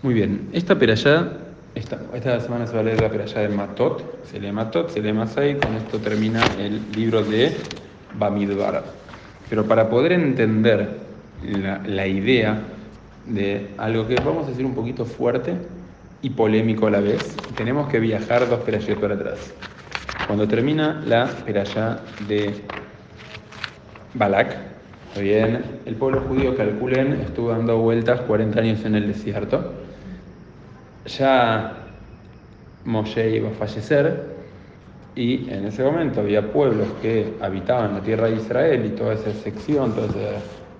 Muy bien, esta perashá, esta, esta semana se va a leer la perashá de Matot, se lee Matot, se lee Masai, con esto termina el libro de Bamidbar. Pero para poder entender la, la idea de algo que vamos a decir un poquito fuerte y polémico a la vez, tenemos que viajar dos perashot para atrás. Cuando termina la perashá de Balak, ¿está bien? El pueblo judío, calculen, estuvo dando vueltas 40 años en el desierto. Ya Moshe iba a fallecer y en ese momento había pueblos que habitaban la tierra de Israel y toda esa sección,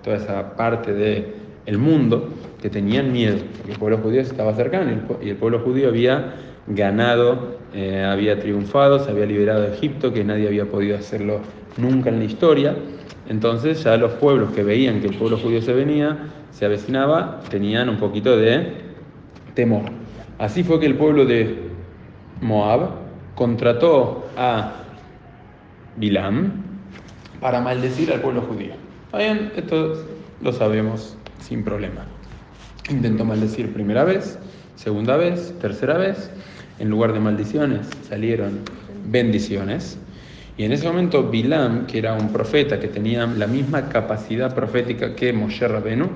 toda esa, parte del el mundo que tenían miedo, porque el pueblo judío estaba cercano y el pueblo judío había ganado, eh, había triunfado, se había liberado de Egipto, que nadie había podido hacerlo nunca en la historia. Entonces ya los pueblos que veían que el pueblo judío se venía, se avecinaba, tenían un poquito de temor. Así fue que el pueblo de Moab contrató a Bilam para maldecir al pueblo judío. Bien, esto lo sabemos sin problema. Intentó maldecir primera vez, segunda vez, tercera vez. En lugar de maldiciones salieron bendiciones. Y en ese momento Bilam, que era un profeta que tenía la misma capacidad profética que Moshe Rabenu,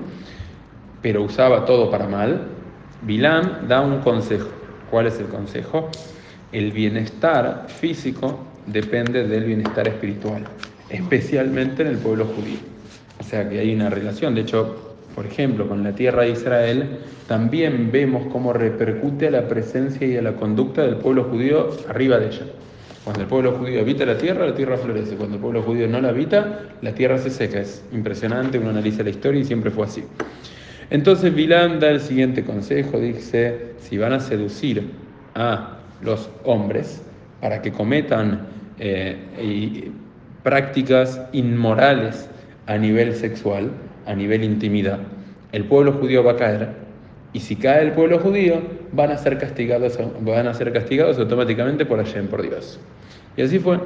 pero usaba todo para mal, Bilam da un consejo. ¿Cuál es el consejo? El bienestar físico depende del bienestar espiritual, especialmente en el pueblo judío. O sea que hay una relación. De hecho, por ejemplo, con la tierra de Israel, también vemos cómo repercute a la presencia y a la conducta del pueblo judío arriba de ella. Cuando el pueblo judío habita la tierra, la tierra florece. Cuando el pueblo judío no la habita, la tierra se seca. Es impresionante, uno analiza la historia y siempre fue así. Entonces Bilán da el siguiente consejo, dice, si van a seducir a los hombres para que cometan eh, prácticas inmorales a nivel sexual, a nivel intimidad, el pueblo judío va a caer. Y si cae el pueblo judío, van a ser castigados, van a ser castigados automáticamente por Hashem, por Dios. Y así fue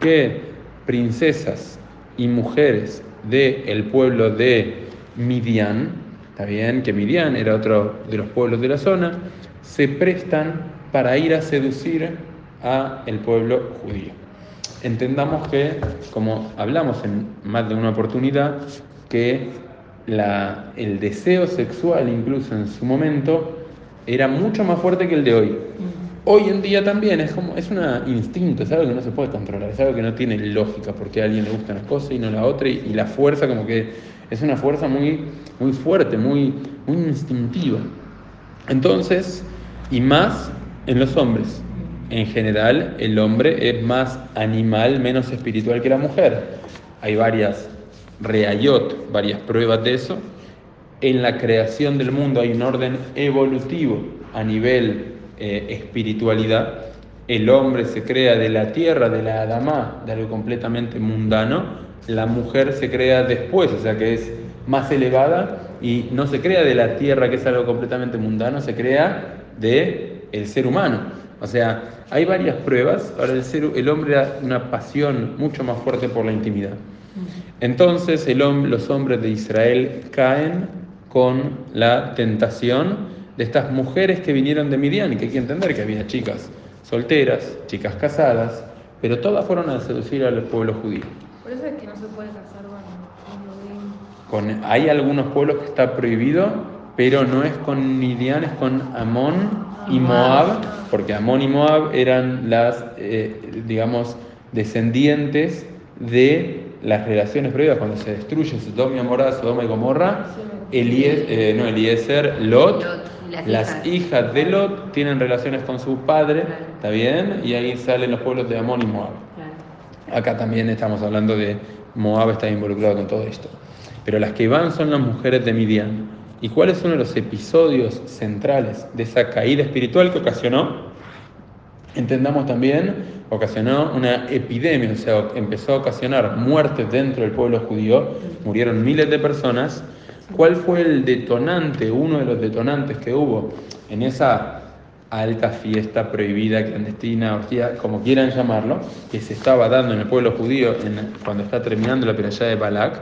que princesas y mujeres del pueblo de Midian, está bien que Midian era otro de los pueblos de la zona, se prestan para ir a seducir a el pueblo judío. Entendamos que, como hablamos en más de una oportunidad, que la, el deseo sexual incluso en su momento era mucho más fuerte que el de hoy. Hoy en día también es como es un instinto, es algo que no se puede controlar, es algo que no tiene lógica porque a alguien le gusta una cosa y no la otra y, y la fuerza como que es una fuerza muy, muy fuerte, muy, muy instintiva. Entonces, y más en los hombres. En general, el hombre es más animal, menos espiritual que la mujer. Hay varias reayot, varias pruebas de eso. En la creación del mundo hay un orden evolutivo a nivel eh, espiritualidad. El hombre se crea de la tierra, de la Adamá, de algo completamente mundano. La mujer se crea después, o sea que es más elevada y no se crea de la tierra, que es algo completamente mundano, se crea de el ser humano. O sea, hay varias pruebas. Ahora el, ser, el hombre da una pasión mucho más fuerte por la intimidad. Entonces el los hombres de Israel caen con la tentación de estas mujeres que vinieron de Midian, y que hay que entender que había chicas solteras, chicas casadas, pero todas fueron a seducir al pueblo judío. Por eso es que no se puede casar con, con Hay algunos pueblos que está prohibido, pero no es con Midian, es con Amón y Moab, porque Amón y Moab eran las, eh, digamos, descendientes de las relaciones previas cuando se destruye Sodoma y Gomorra, Sodoma y Gomorra, Eliezer, eh, no, Eliezer, Lot, las, las hijas. de Lot tienen relaciones con su padre, ¿está bien? Y ahí salen los pueblos de Amón y Moab. Acá también estamos hablando de Moab está involucrado con todo esto. Pero las que van son las mujeres de Midian. ¿Y cuál es uno de los episodios centrales de esa caída espiritual que ocasionó? Entendamos también, ocasionó una epidemia, o sea, empezó a ocasionar muertes dentro del pueblo judío, murieron miles de personas. ¿Cuál fue el detonante, uno de los detonantes que hubo en esa alta fiesta prohibida, clandestina, orgía, como quieran llamarlo, que se estaba dando en el pueblo judío en, cuando está terminando la peralla de Balak?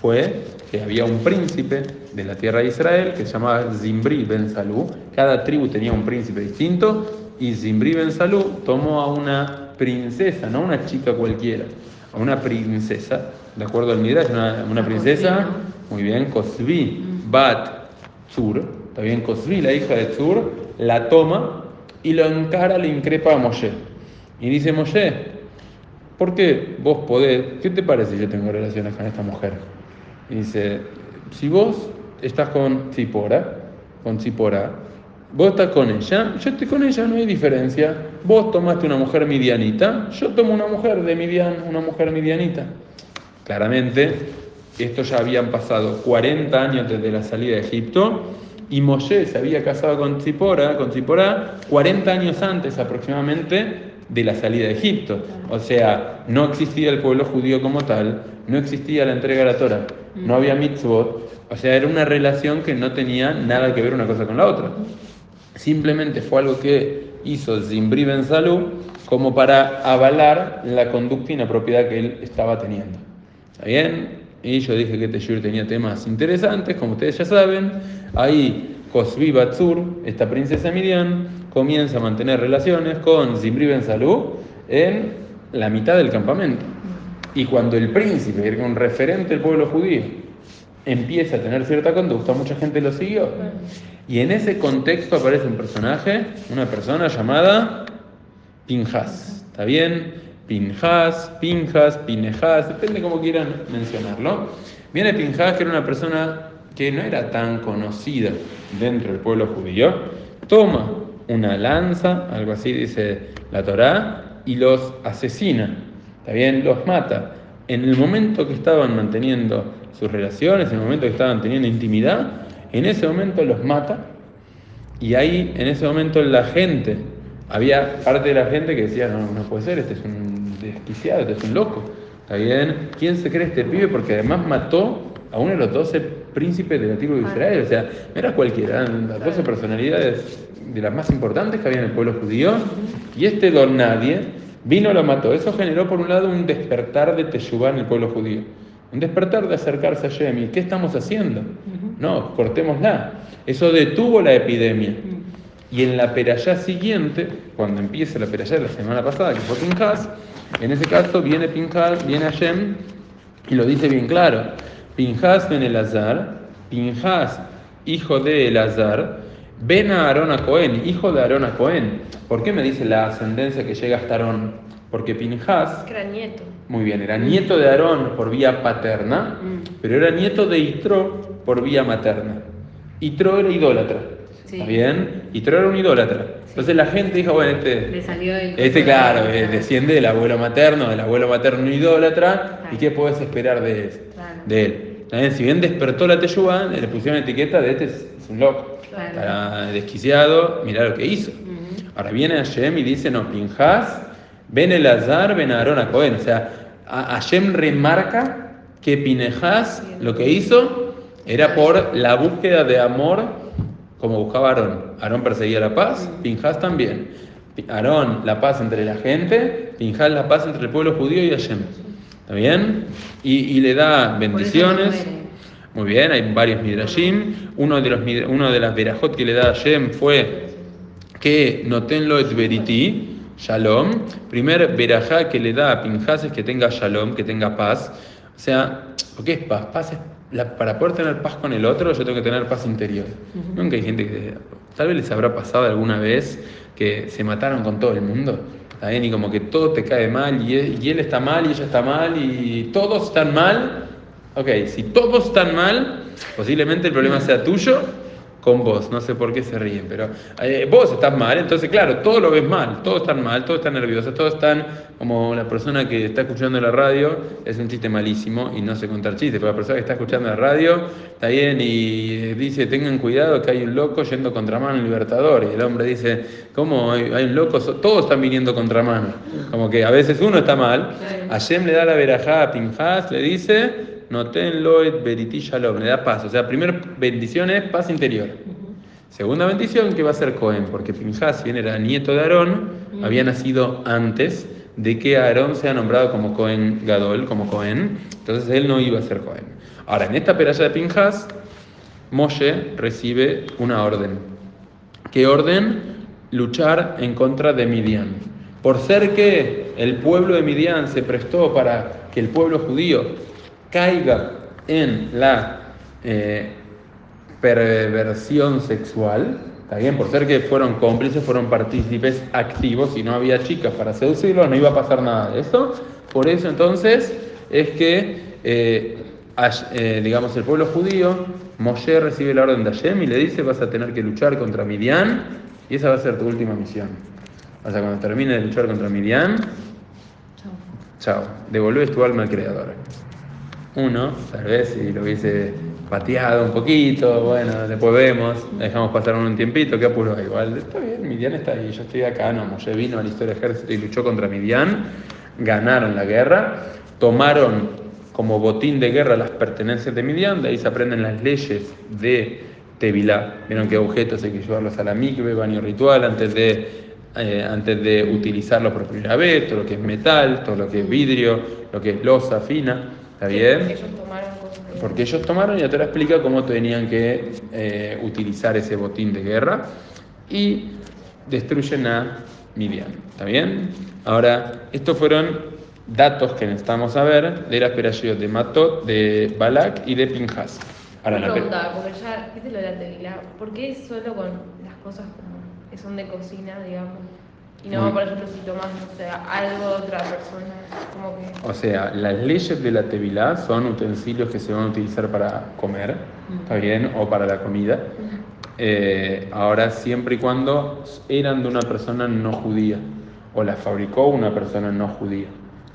Fue que había un príncipe de la tierra de Israel que se llamaba Zimbri ben Salú. Cada tribu tenía un príncipe distinto y Zimbri ben Salú tomó a una princesa, no una chica cualquiera, a una princesa, de acuerdo al Midrash, una, una princesa, muy bien, Cosbi, Bat Zur, bien, Cosbi, la hija de Zur, la toma y lo encara, le increpa a Moshe. Y dice Moshe, ¿por qué vos podés, qué te parece si yo tengo relaciones con esta mujer? Y dice, si vos estás con Zipora, con Zipora, vos estás con ella, yo estoy con ella, no hay diferencia. Vos tomaste una mujer midianita, yo tomo una mujer de Midian, una mujer midianita. Claramente, esto ya habían pasado 40 años desde la salida de Egipto y Moshe se había casado con Zipora, con Zipora 40 años antes aproximadamente de la salida de Egipto. O sea, no existía el pueblo judío como tal, no existía la entrega de la Torah, no había mitzvot, o sea, era una relación que no tenía nada que ver una cosa con la otra. Simplemente fue algo que hizo Zimbri Ben Salú como para avalar la conducta inapropiada que él estaba teniendo. ¿Está bien? Y yo dije que Teshur tenía temas interesantes, como ustedes ya saben. Ahí Cosbi Batsur, esta princesa Midian, comienza a mantener relaciones con Zimbri Ben Salú en la mitad del campamento. Y cuando el príncipe, un referente del pueblo judío, empieza a tener cierta conducta, mucha gente lo siguió. Y en ese contexto aparece un personaje, una persona llamada Pinjas. ¿Está bien? Pinjas, Pinjas, Pinejas, depende cómo quieran mencionarlo. Viene Pinjas, que era una persona que no era tan conocida dentro del pueblo judío, toma una lanza, algo así dice la Torá, y los asesina. ¿Está bien? Los mata. En el momento que estaban manteniendo sus relaciones, en el momento que estaban teniendo intimidad, en ese momento los mata y ahí en ese momento la gente, había parte de la gente que decía, no, no puede ser, este es un desquiciado, este es un loco, ¿está bien? ¿Quién se cree este pibe? Porque además mató a uno de los doce príncipes de la tribu de Israel, o sea, no era cualquiera, eran las doce personalidades de las más importantes que había en el pueblo judío, y este don nadie vino y lo mató. Eso generó por un lado un despertar de Teshuvah en el pueblo judío. Un despertar de acercarse a Yemi. ¿Qué estamos haciendo? No, cortémosla. Eso detuvo la epidemia. Y en la perayá siguiente, cuando empieza la perayá de la semana pasada, que fue Pinjas, en ese caso viene Pinjas, viene Hashem y lo dice bien claro. Pinjas ben Elazar, Pinjas, hijo de Elazar, ven a Aarón a Cohen, hijo de Aarón a Cohen. ¿Por qué me dice la ascendencia que llega hasta Aarón? Porque Pinjas era nieto. muy bien, era nieto de Aarón por vía paterna, Mm. pero era nieto de Itro por vía materna. Itro era idólatra. Sí. ¿Está bien? Itro era un idólatra. Entonces la gente dijo, bueno, Le este, salió el. este claro, eh, desciende del abuelo materno, del abuelo materno idólatra, ¿y qué puedes esperar de? Claro. de él? ¿Está bien? Si bien despertó la Teshuvah, le pusieron etiqueta de este es, un loco, Claro. está desquiciado, mirá lo que hizo. Ujú. Ahora viene Hashem y dice, no, Pinjas, ven el Azar, ven Aarón a Cohen. O sea, a- Hashem remarca que Pinjas lo que hizo era por la búsqueda de amor como buscaba Aarón. Aarón perseguía la paz, Pinjas también. Aarón, la paz entre la gente, Pinjas, la paz entre el pueblo judío y Hashem. ¿Está bien? Y, y le da Por bendiciones. Muy bien, hay varios midrashim. Uno de, los, uno de las verajot que le da a Hashem fue que notenlo et veriti, shalom. Primer verajá que le da a Pinjas es que tenga shalom, que tenga paz. O sea, ¿qué es paz? Paz es, la- para poder tener paz con el otro, yo tengo que tener paz interior. Nunca hay gente que, tal vez les habrá pasado alguna vez que se mataron con todo el mundo. ¿Está bien? Y como que todo te cae mal y él, y él está mal y ella está mal y todos están mal. Ok, si todos están mal, posiblemente el problema sea tuyo con vos. No sé por qué se ríen, pero eh, vos estás mal, entonces claro, todo lo ves mal, todos están mal, todos están nerviosos, todos están como la persona que está escuchando la radio, es un chiste malísimo y no sé contar chistes, pero la persona que está escuchando la radio está bien y dice, tengan cuidado que hay un loco yendo contramano en Libertador y el hombre dice, ¿cómo hay, hay un loco? Todos están viniendo contramano. Como que a veces uno está mal, Hashem le da la verajá a Pinjas, le dice, noten loet beriti shalom, le da paz. O sea, primer bendición es paz interior. Segunda bendición que va a ser Cohen, porque Pinjas, bien era nieto de Aarón, había nacido antes de que Aarón sea nombrado como Cohen Gadol, como Cohen, entonces él no iba a ser Cohen. Ahora, en esta peralla de Pinjas, Moshe recibe una orden. ¿Qué orden? Luchar en contra de Midian. Por ser que el pueblo de Midian se prestó para que el pueblo judío caiga en la eh, perversión sexual, está bien, por ser que fueron cómplices, fueron partícipes activos y no había chicas para seducirlos, no iba a pasar nada de eso. Por eso entonces es que, eh, eh, digamos, el pueblo judío, Moshe recibe la orden de Hashem y le dice, vas a tener que luchar contra Midian y esa va a ser tu última misión. O sea, cuando termine de luchar contra Midian, Chao. chao, devolves tu alma al Creador. Uno, tal vez si lo hubiese pateado un poquito, bueno, después vemos, dejamos pasar un tiempito, qué apuro, igual, está bien, Midian está ahí, yo estoy acá, no, Moshe vino a la historia del ejército y luchó contra Midian, ganaron la guerra, tomaron como botín de guerra las pertenencias de Midian, de ahí se aprenden las leyes de Tevilá, vieron qué objetos hay que llevarlos a la mikve, baño ritual, antes de, eh, antes de utilizarlo por primera vez, todo lo que es metal, todo lo que es vidrio, lo que es losa fina, ¿está bien? Ellos tomaron Porque ellos tomaron y te lo explica cómo tenían que eh, utilizar ese botín de guerra y destruyen a Midian. ¿Está bien? Ahora, estos fueron datos que necesitamos saber de las perayot de Matot, de Balak y de Pinjas. Ahora, la pregunta, porque ya, ¿viste lo de la? ¿Por qué solo con las cosas como que son de cocina, digamos? Y no, Muy- por ejemplo, si tomas, no sé, algo de otra persona, como que... O sea, las leyes de la Tevilá son utensilios que se van a utilizar para comer, ¿está bien? O para la comida. Eh, ahora, siempre y cuando eran de una persona no judía o las fabricó una persona no judía.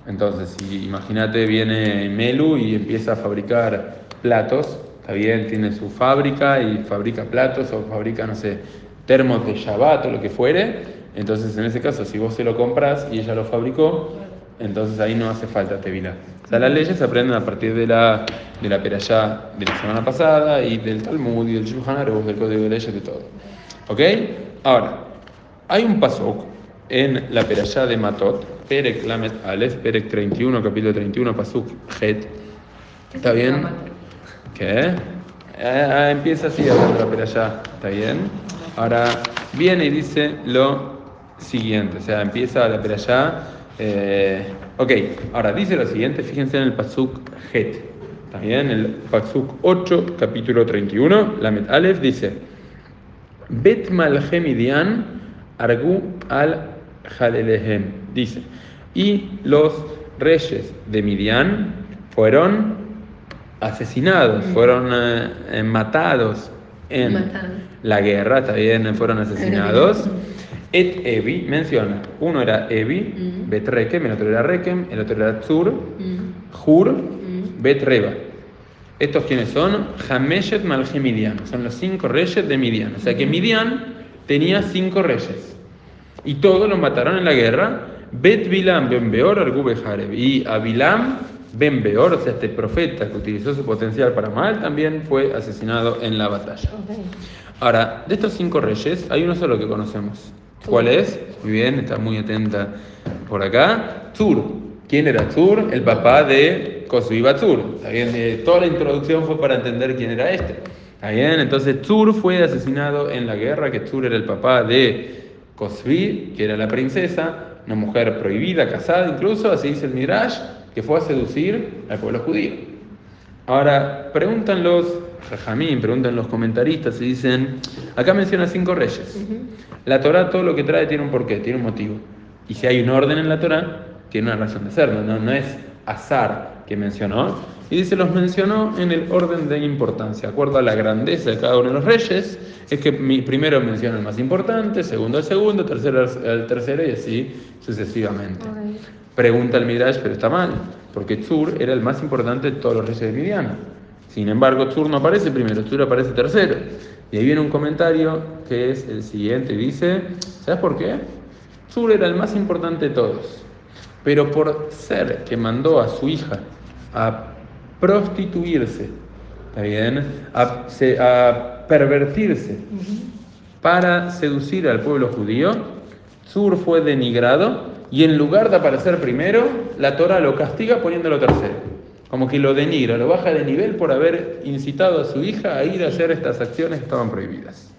Entonces, si imagínate, viene Melu y empieza a fabricar platos, está bien, tiene su fábrica y fabrica platos o fabrica, no sé, termos de Shabbat o lo que fuere. Entonces, en ese caso, si vos se lo compras y ella lo fabricó, entonces ahí no hace falta tevilá. O sea, las leyes se aprenden a partir de la, de la perashá de la semana pasada y del Talmud y del Shulchan Aruch, del Código de Leyes, de todo. ¿Ok? Ahora, hay un pasuk en la perashá de Matot, Perek Lamet Aleph, Perek 31, capítulo 31, pasuk Het. ¿Qué ¿Está bien? ¿Qué? Ah, empieza así la perashá, ¿está bien? Ahora viene y dice lo siguiente, o sea, empieza la perashá. Eh, ok, ahora dice lo siguiente, fíjense en el pasuk Het, ¿está bien? El pasuk 8, capítulo 31, Lamet Aleph dice: Bet malche Midian argu al Jalelehem. Dice, y los reyes de Midian fueron asesinados, fueron eh, eh, matados en la guerra, bien, fueron asesinados. Et Evi menciona, uno era Evi, Mm. Bet Rekem, el otro era Rekem, el otro era Tzur, Mm. Hur, Mm. Bet Reba. ¿Estos quiénes son? Hameshet Malche Midian. Son los cinco reyes de Midian. O sea que Midian tenía cinco reyes. Y todos los mataron en la guerra. Bet Bilam Ben Beor Argube. Y a Bilam Ben Beor, o sea, este profeta que utilizó su potencial para mal, también fue asesinado en la batalla. Ahora, de estos cinco reyes, hay uno solo que conocemos. ¿Cuál es? Muy bien, está muy atenta por acá. Tur. ¿Quién era Tur? El papá de Kosui Batur. ¿Está bien? Eh, toda la introducción fue para entender quién era este. ¿Está bien? Entonces, Tur fue asesinado en la guerra, que Tur era el papá de Kosvi, que era la princesa, una mujer prohibida, casada incluso, así dice el Midrash, que fue a seducir al pueblo judío. Ahora, preguntan los Jajamín, preguntan los comentaristas y dicen, acá menciona cinco reyes. La Torah todo lo que trae tiene un porqué, tiene un motivo. Y si hay un orden en la Torah, tiene una razón de ser, no, no, es azar que mencionó. Y dice, los mencionó en el orden de importancia, de acuerdo a la grandeza de cada uno de los reyes. Es que mi- primero menciona el más importante, segundo el segundo, tercero el tercero y así sucesivamente. Pregunta el Midrash, pero está mal, porque Tzur era el más importante de todos los reyes de Midian. Sin embargo, Tzur no aparece primero, Tzur aparece tercero. Y ahí viene un comentario que es el siguiente, dice, ¿sabes por qué? Tzur era el más importante de todos, pero por ser que mandó a su hija a prostituirse, ¿está bien? A, se- a pervertirse para seducir al pueblo judío, Tzur fue denigrado y en lugar de aparecer primero, la Torah lo castiga poniéndolo tercero. Como que lo denigra, lo baja de nivel por haber incitado a su hija a ir a hacer estas acciones que estaban prohibidas.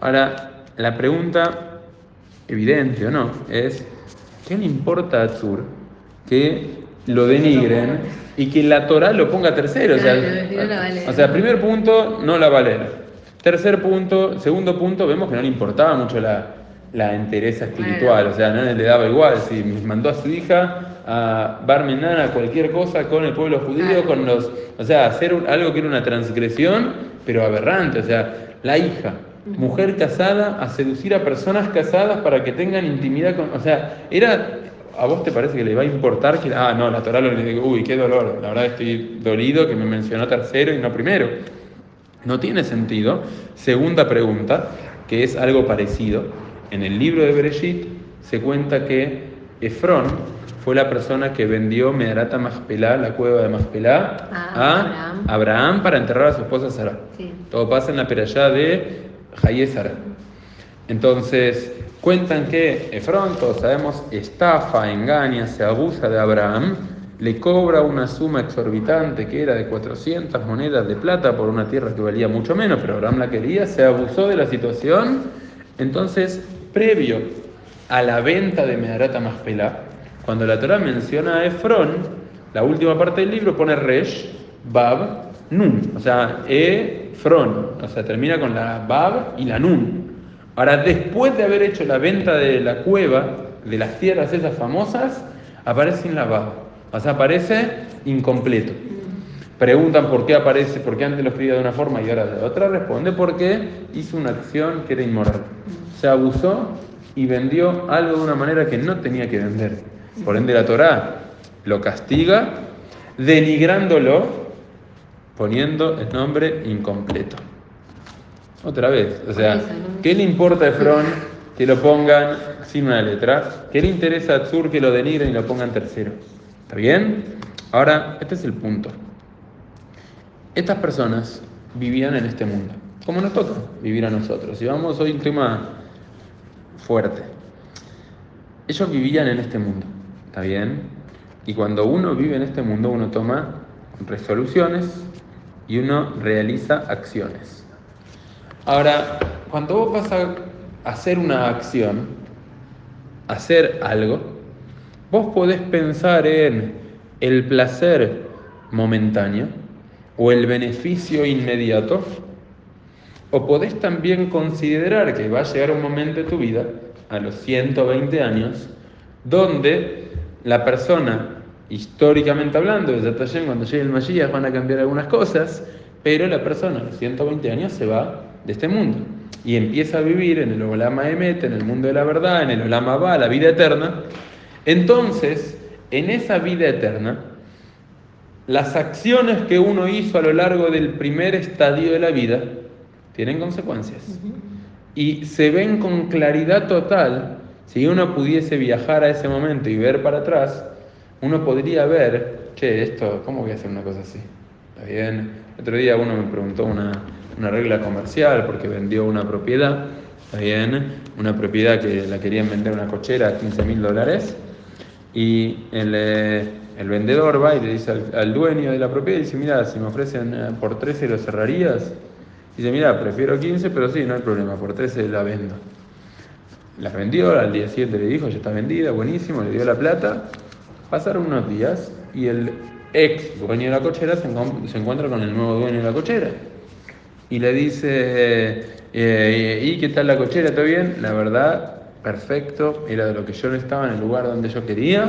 Ahora, la pregunta evidente o no es, ¿qué le importa a Tzur que lo denigren y que la Torah lo ponga tercero? O sea, o sea, primer punto, no la valer. Tercer punto, segundo punto, vemos que no le importaba mucho la, la entereza espiritual, o sea, no le daba igual, si mandó a su hija a Barmenan a cualquier cosa con el pueblo judío, con los, o sea, hacer algo que era una transgresión, pero aberrante, o sea, la hija, mujer casada, a seducir a personas casadas para que tengan intimidad con, o sea, era, ¿a vos te parece que le va a importar que, ah, no, la Torah lo le digo, uy, qué dolor, la verdad estoy dolido que me mencionó tercero y no primero? No tiene sentido. Segunda pregunta, que es algo parecido. En el libro de Bereshit se cuenta que Efrón fue la persona que vendió Medarata Maspelá, la cueva de Maspelá, ah, a Abraham. para enterrar a su esposa Sara. Todo pasa en la peralla de Hayé Sara. Entonces, cuentan que Efrón, todos sabemos, estafa, engaña, se abusa de Abraham le cobra una suma exorbitante que era de 400 monedas de plata por una tierra que valía mucho menos, pero Abraham la quería, se abusó de la situación. Entonces, previo a la venta de Medarata Maspelá, cuando la Torah menciona a Efrón, la última parte del libro pone Resh, Bab, Nun, o sea, Efrón, o sea, termina con la Bab y la Nun. Ahora, después de haber hecho la venta de la cueva, de las tierras esas famosas, aparece en la Bab. O sea, aparece incompleto. Preguntan por qué aparece, por qué antes lo escribía de una forma y ahora de otra. Responde porque hizo una acción que era inmoral. Se abusó y vendió algo de una manera que no tenía que vender. Por ende, la Torá lo castiga denigrándolo, poniendo el nombre incompleto. Otra vez, o sea, ¿qué le importa a Efrón que lo pongan sin una letra? ¿Qué le interesa a Tzur que lo denigren y lo pongan tercero? ¿Está bien? Ahora, este es el punto. Estas personas vivían en este mundo, como nos toca vivir a nosotros. Y vamos hoy un tema fuerte. Ellos vivían en este mundo, ¿está bien? Y cuando uno vive en este mundo, uno toma resoluciones y uno realiza acciones. Ahora, cuando vos vas a hacer una acción, hacer algo, Vos podés pensar en el placer momentáneo o el beneficio inmediato, o podés también considerar que va a llegar un momento de tu vida, a los 120 años, donde la persona, históricamente hablando, desde Tallén, cuando llegue el Mashiach van a cambiar algunas cosas, pero la persona a los 120 años se va de este mundo y empieza a vivir en el Olama Emet, en el mundo de la verdad, en el Olama Ba, la vida eterna, entonces, en esa vida eterna, las acciones que uno hizo a lo largo del primer estadio de la vida tienen consecuencias. Y se ven con claridad total, si uno pudiese viajar a ese momento y ver para atrás, uno podría ver, che, esto, ¿cómo voy a hacer una cosa así? ¿Está bien? otro día uno me preguntó una, una regla comercial porque vendió una propiedad, ¿está bien? Una propiedad que la querían vender una cochera a 15 mil dólares y eh, el, vendedor va y le dice al, dueño de la propiedad, dice, mira, si me ofrecen eh, por 13 lo cerrarías. Dice, mira, prefiero 15, pero sí, no hay problema, por 13 la vendo. La vendió, al día siguiente le dijo, ya está vendida, buenísimo, le dio la plata. Pasaron unos días y el ex dueño de la cochera se, encuentra con el nuevo dueño de la cochera. Y le dice, eh, ¿y qué tal la cochera? ¿Todo bien? La verdad, perfecto, era de lo que yo no estaba en el lugar donde yo quería.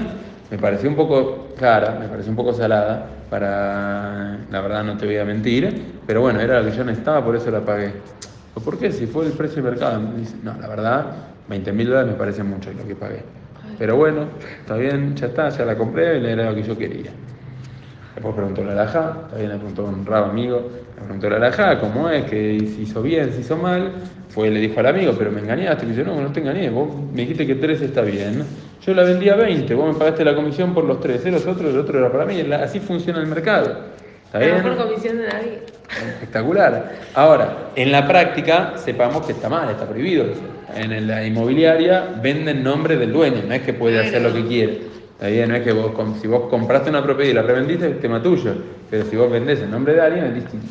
Me pareció un poco cara, me pareció un poco salada, para, la verdad no te voy a mentir, pero bueno, era lo que yo no estaba, por eso la pagué. ¿Por qué? Si fue el precio del mercado. no, la verdad, 20 mil dólares me parece mucho lo que pagué. Pero bueno, está bien, ya está, ya la compré, era lo que yo quería. Después preguntó la alajá, también le preguntó un rabo amigo, le preguntó la alajá, cómo es, que si hizo bien, si hizo mal. Fue, le dijo al amigo, pero me engañaste. Le dice, no, no te engañé, vos me dijiste que 3 está bien. Yo la vendía a 20, vos me pagaste la comisión por los 3, los otros, el otro era para mí. Así funciona el mercado. ¿Está bien? por comisión de nadie. Espectacular. Ahora, en la práctica, sepamos que está mal, está prohibido. En la inmobiliaria venden nombre del dueño, no es que puede hacer lo que quiere. Está bien, no es que vos, si vos compraste una propiedad y la revendiste, es tema tuyo. Pero si vos vendés en nombre de alguien, es distinto.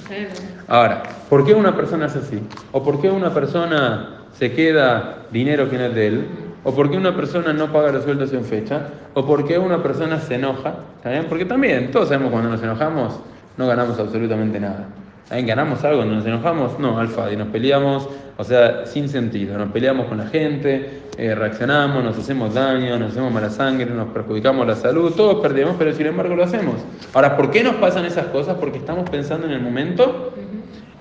Ahora, ¿por qué una persona es así? ¿O por qué una persona se queda dinero que no es de él? ¿O por qué una persona no paga los sueldos en fecha? ¿O por qué una persona se enoja? ¿Está bien? Porque también, todos sabemos cuando nos enojamos, no ganamos absolutamente nada. ¿También ganamos algo nos enojamos? No, alfa, y nos peleamos, o sea, sin sentido. Nos peleamos con la gente, eh, reaccionamos, nos hacemos daño, nos hacemos mala sangre, nos perjudicamos la salud, todos perdemos, pero sin embargo lo hacemos. Ahora, ¿por qué nos pasan esas cosas? Porque estamos pensando en el momento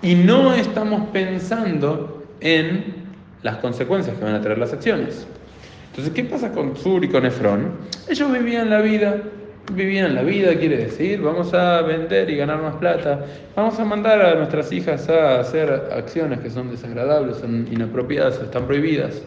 y no estamos pensando en las consecuencias que van a traer las acciones. Entonces, ¿qué pasa con Sur y con Efrón? Ellos vivían la vida, vivían la vida, quiere decir, vamos a vender y ganar más plata, vamos a mandar a nuestras hijas a hacer acciones que son desagradables, son inapropiadas, están prohibidas.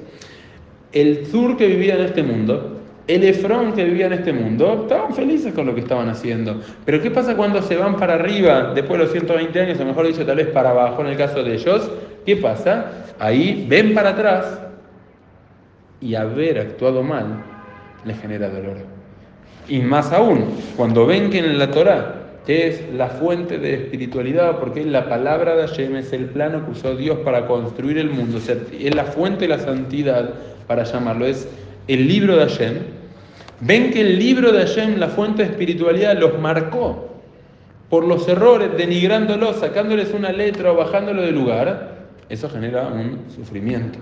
El Sur que vivía en este mundo, el Efrón que vivía en este mundo, estaban felices con lo que estaban haciendo. Pero ¿qué pasa cuando se van para arriba después de los 120 años, o mejor dicho, tal vez para abajo en el caso de ellos? ¿Qué pasa? Ahí ven para atrás y haber actuado mal les genera dolor. Y más aún, cuando ven que en la Torah es la fuente de espiritualidad, porque la palabra de Hashem, es el plano que usó Dios para construir el mundo, o sea, es la fuente de la santidad, para llamarlo, es el libro de Hashem, ven que el libro de Hashem, la fuente de espiritualidad, los marcó por los errores, denigrándolo, sacándoles una letra o bajándolo de lugar, eso genera un sufrimiento.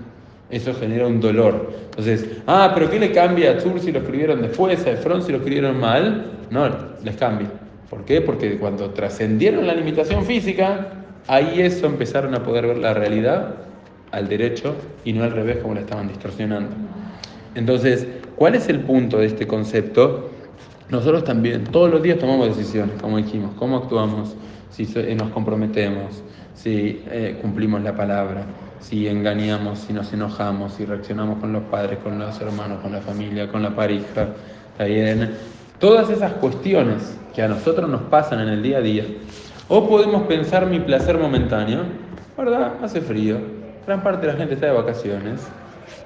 Eso genera un dolor. Entonces, ah, pero ¿qué le cambia a Tzur si lo escribieron después, a Efron si lo escribieron mal? No, les cambia. ¿Por qué? Porque cuando trascendieron la limitación física, ahí eso empezaron a poder ver la realidad al derecho y no al revés como la estaban distorsionando. Entonces, ¿cuál es el punto de este concepto? Nosotros también, todos los días tomamos decisiones, como dijimos, cómo actuamos, si eh, nos comprometemos, si eh, cumplimos la palabra, si engañamos, si nos enojamos, si reaccionamos con los padres, con los hermanos, con la familia, con la pareja, ¿está bien? Todas esas cuestiones que a nosotros nos pasan en el día a día, o podemos pensar mi placer momentáneo, ¿verdad? Hace frío, gran parte de la gente está de vacaciones,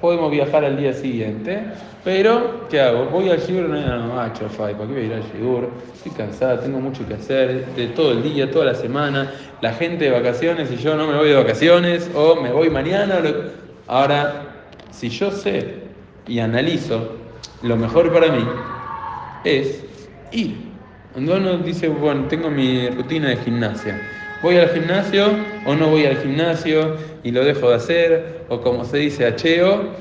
podemos viajar al día siguiente, pero ¿qué hago? Voy al Shigur, no, macho, fai, ¿para qué voy a ir al Shigur? Estoy cansada, tengo mucho que hacer, de todo el día, toda la semana, la gente de vacaciones y yo no me voy de vacaciones, o me voy mañana. Ahora, si yo sé y analizo, lo mejor para mí es ir. Cuando uno dice, bueno, tengo mi rutina de gimnasia, ¿voy al gimnasio o no voy al gimnasio y lo dejo de hacer? O como se dice, acheo,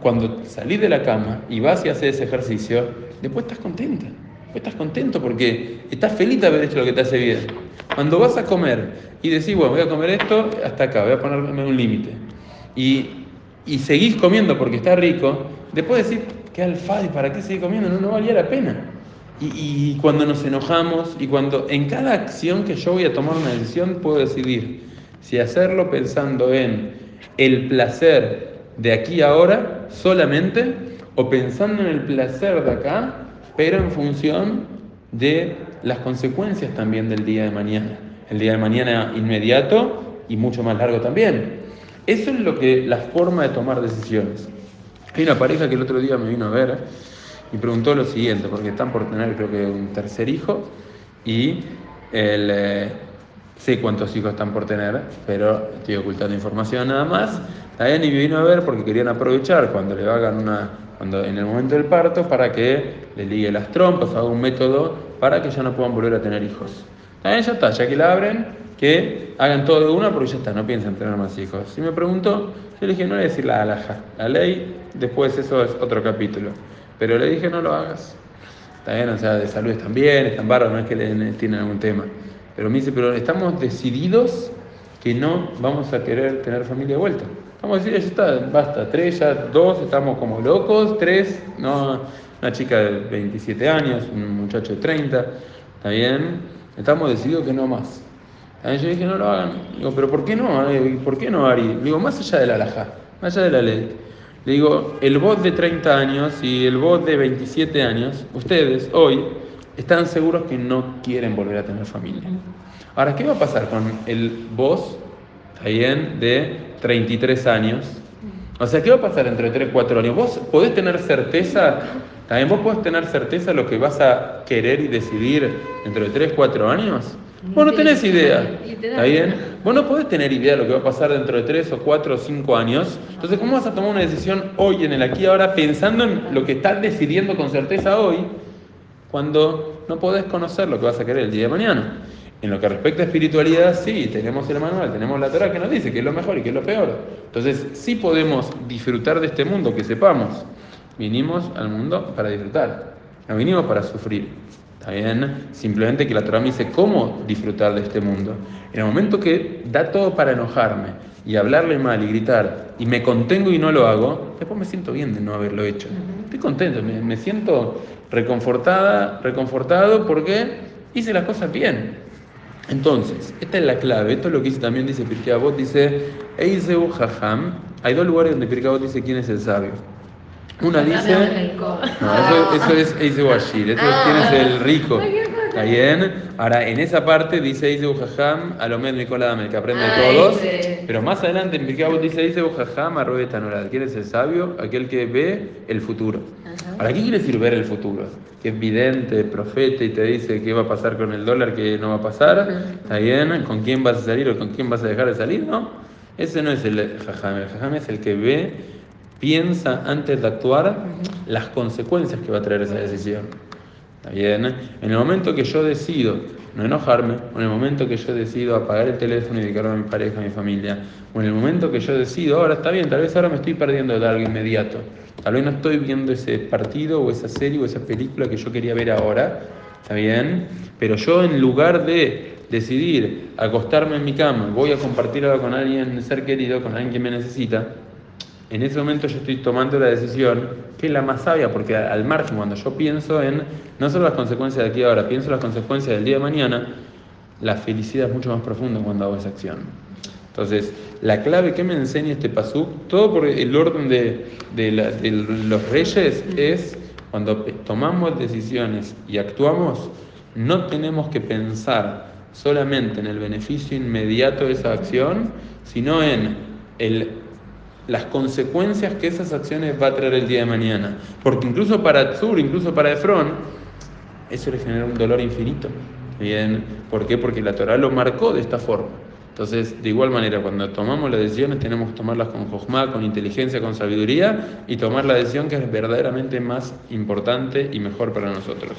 cuando salís de la cama y vas y haces ese ejercicio, después estás contenta. Después estás contento porque estás feliz de haber hecho lo que te hace bien. Cuando vas a comer y decís, bueno, voy a comer esto, hasta acá, voy a ponerme un límite. Y, y seguís comiendo porque está rico, después decís, qué alfadi, ¿para qué seguir comiendo? No, no valía la pena. Y, y cuando nos enojamos y cuando en cada acción que yo voy a tomar una decisión puedo decidir si hacerlo pensando en el placer de aquí ahora solamente o pensando en el placer de acá, pero en función de las consecuencias también del día de mañana. El día de mañana inmediato y mucho más largo también. Eso es lo que la forma de tomar decisiones. Hay una pareja que el otro día me vino a ver y preguntó lo siguiente, porque están por tener creo que un tercer hijo y el, eh, sé cuántos hijos están por tener, pero estoy ocultando información nada más. También me vino a ver porque querían aprovechar cuando le hagan una, cuando en el momento del parto para que le ligue las trompas, haga un método para que ya no puedan volver a tener hijos. También ya está, ya que la abren, que hagan todo de una porque ya está, no piensan tener más hijos. Si me preguntó, yo le dije, no le decir la alhaja, la ley, después eso es otro capítulo. Pero le dije, no lo hagas. Bien, o sea, de salud están bien, están bárbaros, no es que le, tienen algún tema. Pero me dice, pero estamos decididos que no vamos a querer tener familia de vuelta. Estamos decididos, ya está, basta, tres, ya dos, estamos como locos, tres, no, una chica de 27 años, un muchacho de 30, está bien, estamos decididos que no más. Yo dije, no lo hagan. Digo, pero ¿por qué no? Eh, ¿Por qué no, Ari? Digo, más allá de la alhaja, más allá de la ley. Le digo, el vos de 30 años y el vos de 27 años, ustedes hoy están seguros que no quieren volver a tener familia. Ahora, ¿qué va a pasar con el vos, también, de 33 años? O sea, ¿qué va a pasar entre 3 y 4 años? ¿Vos podés tener certeza También vos podés tener certeza de lo que vas a querer y decidir dentro de 3, 4 años. Vos no tenés idea. ¿Está bien? Vos no podés tener idea de lo que va a pasar dentro de 3 o 4 o 5 años. Entonces, ¿cómo vas a tomar una decisión hoy, en el aquí y ahora, pensando en lo que estás decidiendo con certeza hoy, cuando no podés conocer lo que vas a querer el día de mañana? En lo que respecta a espiritualidad, sí, tenemos el manual, tenemos la Torah que nos dice qué es lo mejor y qué es lo peor. Entonces, sí podemos disfrutar de este mundo, que sepamos. Vinimos al mundo para disfrutar, no vinimos para sufrir. ¿Está bien? Simplemente que la Torah me dice cómo disfrutar de este mundo. En el momento que da todo para enojarme y hablarle mal y gritar y me contengo y no lo hago, después me siento bien de no haberlo hecho. Estoy contento, me, me siento reconfortada, reconfortado porque hice las cosas bien. Entonces, esta es la clave, esto es lo que dice, también dice Pirkei Avot, dice Eiseu Jajam, hay dos lugares donde Pirkei Avot dice quién es el sabio. Una dice, no, eso, eso es Eiseu Ashir, esto es quién es el rico. ¿Está bien? Ahora, en esa parte dice Eiseu Jajam, Alomed Nicolás el que aprende de todos. Pero más adelante en Pirkei Avot dice Eiseu Jajam, Arrobe Tanorad, ¿quién es el sabio? Aquel que ve el futuro. ¿Para qué quiere decir ver el futuro? Que es vidente, profeta y te dice qué va a pasar con el dólar, qué no va a pasar. ¿Está bien? ¿Con quién vas a salir o con quién vas a dejar de salir? No. Ese no es el jajam. El jajam es el que ve, piensa antes de actuar las consecuencias que va a traer esa decisión. ¿Está bien? En el momento que yo decido no enojarme, o en el momento que yo decido apagar el teléfono y dedicarme a mi pareja, a mi familia, o en el momento que yo decido, ahora está bien, tal vez ahora me estoy perdiendo de algo inmediato, tal vez no estoy viendo ese partido o esa serie o esa película que yo quería ver ahora, ¿está bien? Pero yo en lugar de decidir acostarme en mi cama, voy a compartir con alguien ser querido, con alguien que me necesita, en ese momento yo estoy tomando la decisión que es la más sabia, porque al margen, cuando yo pienso en no solo las consecuencias de aquí ahora, pienso en las consecuencias del día de mañana, la felicidad es mucho más profunda cuando hago esa acción. Entonces, la clave que me enseña este pasú, todo por el orden de, de, de los reyes, es cuando tomamos decisiones y actuamos, no tenemos que pensar solamente en el beneficio inmediato de esa acción, sino en el las consecuencias que esas acciones va a traer el día de mañana. Porque incluso para Tzur, incluso para Efrón, eso le genera un dolor infinito. Bien, ¿Por qué? Porque la Torah lo marcó de esta forma. Entonces, de igual manera, cuando tomamos las decisiones, tenemos que tomarlas con jojma, con inteligencia, con sabiduría y tomar la decisión que es verdaderamente más importante y mejor para nosotros.